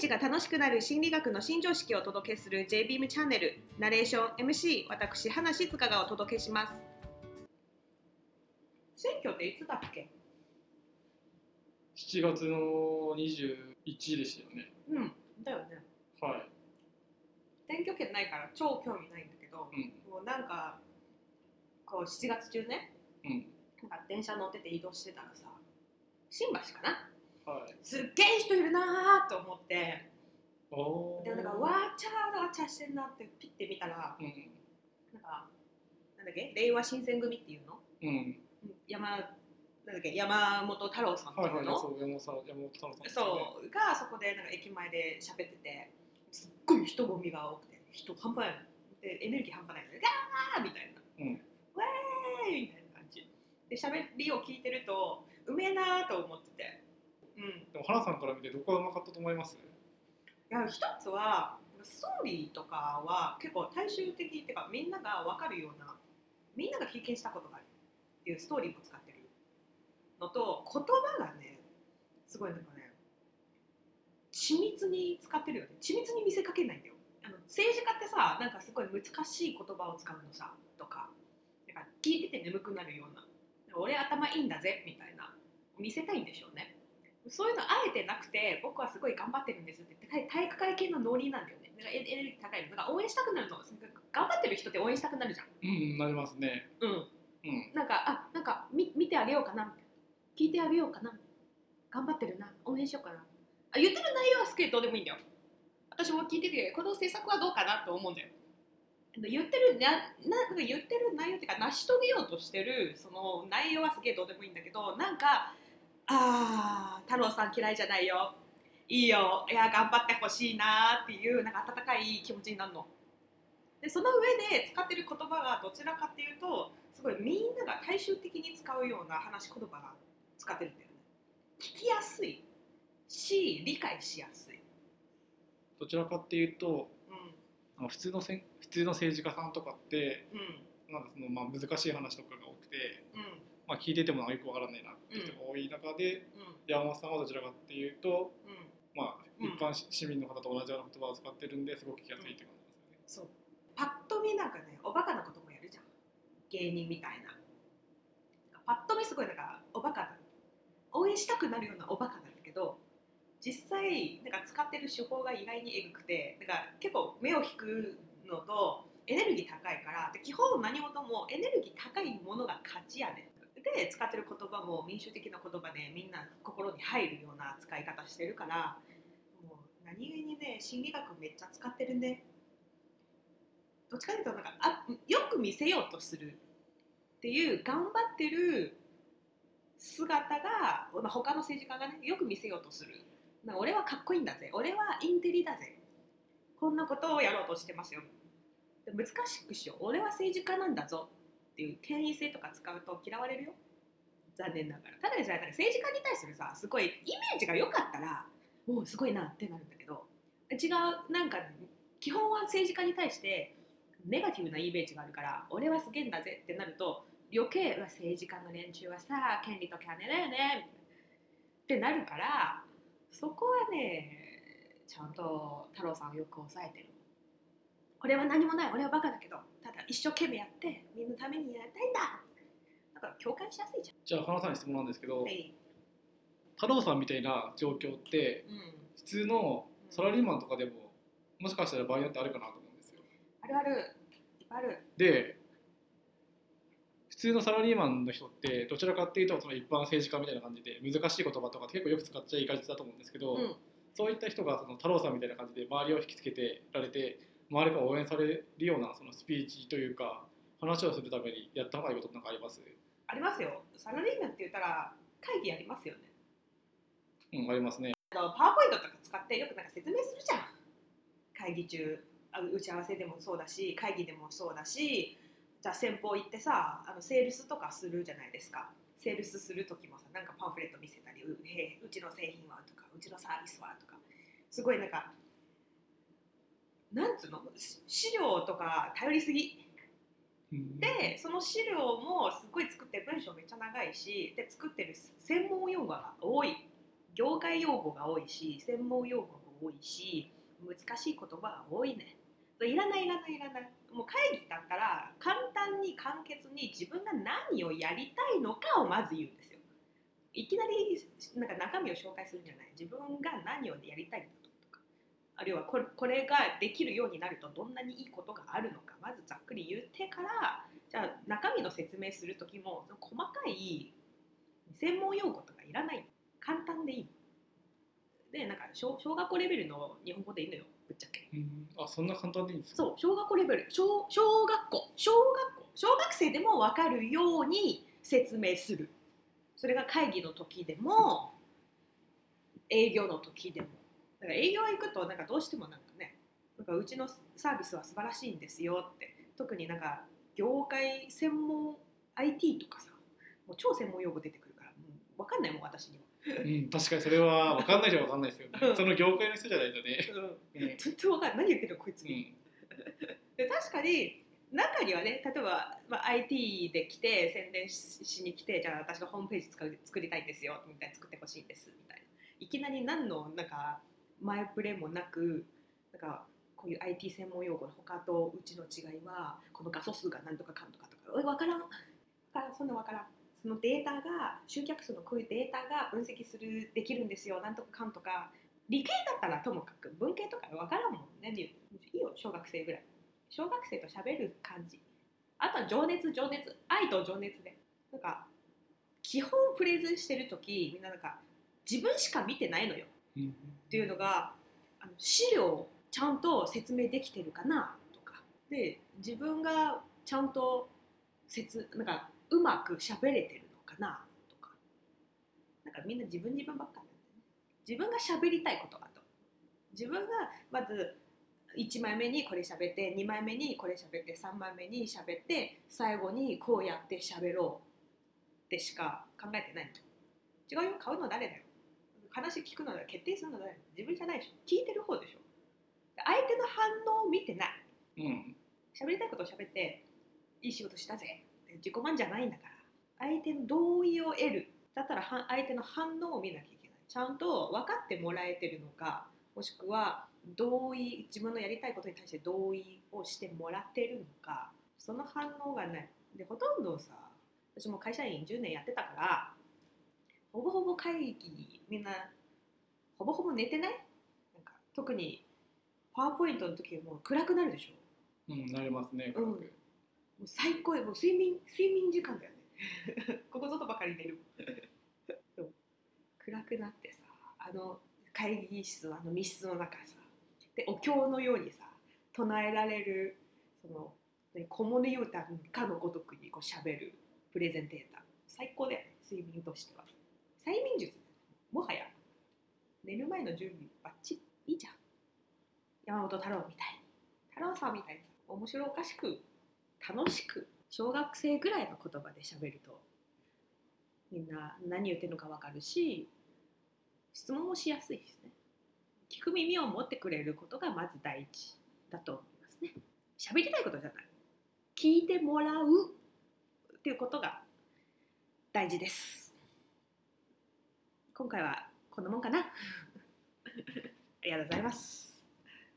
日が楽しくなる心理学の新常識をお届けする JBeam チャンネル。ナレーション MC 私花静香がお届けします。選挙っていつだっけ？7月の21でしたよね。うんだよね。はい。選挙権ないから超興味ないんだけど、うん。もうなんかこう7月中ねうん。なんか電車乗ってて移動してたらさ新橋かな？はいすっげえ人いるなーと思って。でなんかわーちゃーわーちゃーしてんなってピッて見たらうん。なんかなんだっけ？令和新選組っていうの？うん。山なんだっけ？山本太郎さんってはいいうはいの、そう山本さん山本太郎さんですね。そうがそこでなんか駅前で喋っててすっごい人混みが多くて人半端ないの。でエネルギー半端ないガーみたいな。うん。ウェーイみたいな感じ。で喋りを聞いてるとうめえなーと思ってて。うんでも花さんから見てどこがうまかったと思います？いや一つはストーリーとかは結構大衆的っていうかみんなが分かるようなみんなが経験したことがあるっていうストーリーも使ってるのと言葉がねすごいなんかね緻密に使ってるよね。緻密に見せかけないんだよ。あの政治家ってさなんかすごい難しい言葉を使うのさとかなんか聞いてて眠くなるような俺頭いいんだぜみたいな見せたいんでしょうねそういうのあえてなくて僕はすごい頑張ってるんですって体育会系のノリなんだよね。なんかエネルギー高いの。なんか応援したくなるの。頑張ってる人って応援したくなるじゃん。うんなりますねうん。うんなんか、あ、なんか見見てあげようかな。聞いてあげようかな。頑張ってるな。応援しようかな。あ、言ってる内容はすげえどうでもいいんだよ。私も聞いてて、この政策はどうかなと思うんだよ。言ってるなななんか言ってる内容っていうか成し遂げようとしてるその内容はすげえどうでもいいんだけどなんかあー太郎さん嫌いじゃないよ。いいよ。いや頑張ってほしいなっていうなんか温かい気持ちになるの。でその上で使ってる言葉がどちらかっていうとすごいみんなが大衆的に使うような話し言葉が使ってるんだよね。聞きやすいし理解しやすい。どちらかっていうとうん。普通のせん普通の政治家さんとかってうん。なんかそのまあ難しい話とかが多くて、うんまあ、聞いててもよくわからないなっていう人が多い中で、うん。山本さんはどちらかっていうと、うん。まあ、うん。一般市民の方と同じような言葉を使ってるんですごく聞きやすいって感じですよね。そう。パッと見なんかねおバカなこともやるじゃん。芸人みたいな。パッと見すごいなんかおバカな応援したくなるようなおバカなんだけど実際なんか使ってる手法が意外にえぐくてなんか結構目を引くのとエネルギー高いからで基本何事もエネルギー高いものが勝ちやねんで使ってる言葉も民主的な言葉でみんな心に入るような使い方してるからもう何気にね心理学めっちゃ使ってるね。どっちかというとなんかあよく見せようとするっていう頑張ってる姿が、まあ、他の政治家がねよく見せようとする。なんか俺はかっこいいんだぜ。俺はインテリだぜ。こんなことをやろうとしてますよ。難しくしよう。俺は政治家なんだぞ。っていう権威性とか使うと嫌われるよ。残念ながら。ただでさえなんか政治家に対するさすごいイメージが良かったらもうすごいなってなるんだけど。違うなんか基本は政治家に対してネガティブなイメージがあるから俺はすげえんだぜってなると余計うわ政治家の連中はさ権利と金だよねってなるからそこはねちゃんと太郎さんをよく抑えてる。俺は何もない。俺はバカだけどただ一生懸命やってのためにやりたいんだ。だから共感しやすいじじゃあ花さんに質問なんですけど、ゃんはい。太郎さんみたいな状況ってうん。普通のサラリーマンとかでももしかしたら場合によってあるかなと思うんですよ。あるある。いっぱいある。で普通のサラリーマンの人ってどちらかっていうとその一般政治家みたいな感じで難しい言葉とか結構よく使っちゃいがちだと思うんですけど、うん。そういった人がその太郎さんみたいな感じで周りを引きつけてられて周りが応援されるようなそのスピーチというか話をするためにやった方がいいことなんかあります？ありますよ。サラリーマンって言ったら会議ありますよね。うんありますね。あのパワーポイントとか使ってよくなんか説明するじゃん。会議中あ打ち合わせでもそうだし会議でもそうだしじゃあ先方行ってさあのセールスとかするじゃないですか。セールスする時もさなんかパンフレット見せたりうへうちの製品はとかうちのサービスはとか。すごいなんかなんつうの？し資料とか頼りすぎ。うんでその資料もすごい作ってる文章めっちゃ長いしで作ってる専門用語が多い業界用語が多いし専門用語が多いし難しい言葉が多いね。いらないいらないいらない。もう会議だったら簡単に簡潔に自分が何をやりたいのかをまず言うんですよ。いきなりなんか中身を紹介するんじゃない。自分が何をやりたいのかとあるいはこれこれができるようになるとどんなにいいことがあるのかまずざっくり言ってからじゃあ中身の説明する時も細かい専門用語とかいらない。簡単でいい。でなんか小小学校レベルの日本語でいいのよ。ぶっちゃけ。うん。あそんな簡単でいいんですか？そう小学校レベル。小小学校。小学校。小学生でも分かるように説明する。それが会議の時でも営業の時でもだから営業行くとなんかどうしてもなんかねなんかうちのサービスは素晴らしいんですよって特になんか業界専門 IT とかさもう超専門用語出てくるからもう分かんないもん私には。うん、確かにそれは分かんないじゃ分かんないですよね。うん。その業界の人じゃないとね、うん。全然分かんない。何言ってるのこいつ、うん。で確かに中にはね例えば、まあ、IT で来て宣伝ししに来てじゃあ私がホームページ作りたいんですよみたいな作ってほしいんですみたいな。いきなり何のなんか前触れもなくなんかこういう IT 専門用語の他とうちの違いはこの画素数が何とかかんとかとか分からん。分からそんな分からん。そのデータが集客数のこういうデータが分析するできるんですよ。なんとかかんとか。理系だったらともかく文系とか分からんもんね。いいよ小学生ぐらい。小学生と喋る感じ。あとは情熱情熱。愛と情熱で。なんか基本プレゼンしてる時みんななんか自分しか見てないのよ。うん。っていうのがあの資料をちゃんと説明できてるかなとか。で自分がちゃんと説なんかうまく喋れてるのかなとか。なんかみんな自分自分ばっかりなんだね。自分が喋りたいことだと。自分がまず1枚目にこれ喋って2枚目にこれ喋って3枚目に喋って最後にこうやって喋ろう。ってしか考えてないの。違うよ。買うの誰だよ。話聞くのだ決定するの誰自分じゃないでしょ。聞いてる方でしょ。相手の反応を見てない。うん。喋りたいことを喋っていい仕事したぜ。自己満じゃないんだから。相手の同意を得る。だったらは相手の反応を見なきゃいけない。ちゃんと分かってもらえてるのかもしくは同意自分のやりたいことに対して同意をしてもらってるのか。その反応がない。でほとんどさ私も会社員10年やってたからほぼほぼ会議みんなほぼほぼ寝てない？なんか特にパワーポイントの時はもう暗くなるでしょ？うんなりますね、うん。もう最高よ。もう睡眠睡眠時間だよね。ここぞとばかり寝る暗くなってさあの会議室あの密室の中さでお経のようにさ唱えられるそのね子守歌かのごとくにこう喋るプレゼンテーター。最高だよね睡眠としては催眠術。もはや寝る前の準備バッチリ。いいじゃん。山本太郎みたい。に太郎さんみたいに面白おかしく楽しく小学生ぐらいの言葉で喋るとみんな何言ってるのか分かるし質問もしやすいですね。聞く耳を持ってくれることがまず第一だと思いますね。喋りたいことじゃない。聞いてもらうっていうことが大事です。今回はこんなもんかな。ありがとうございます。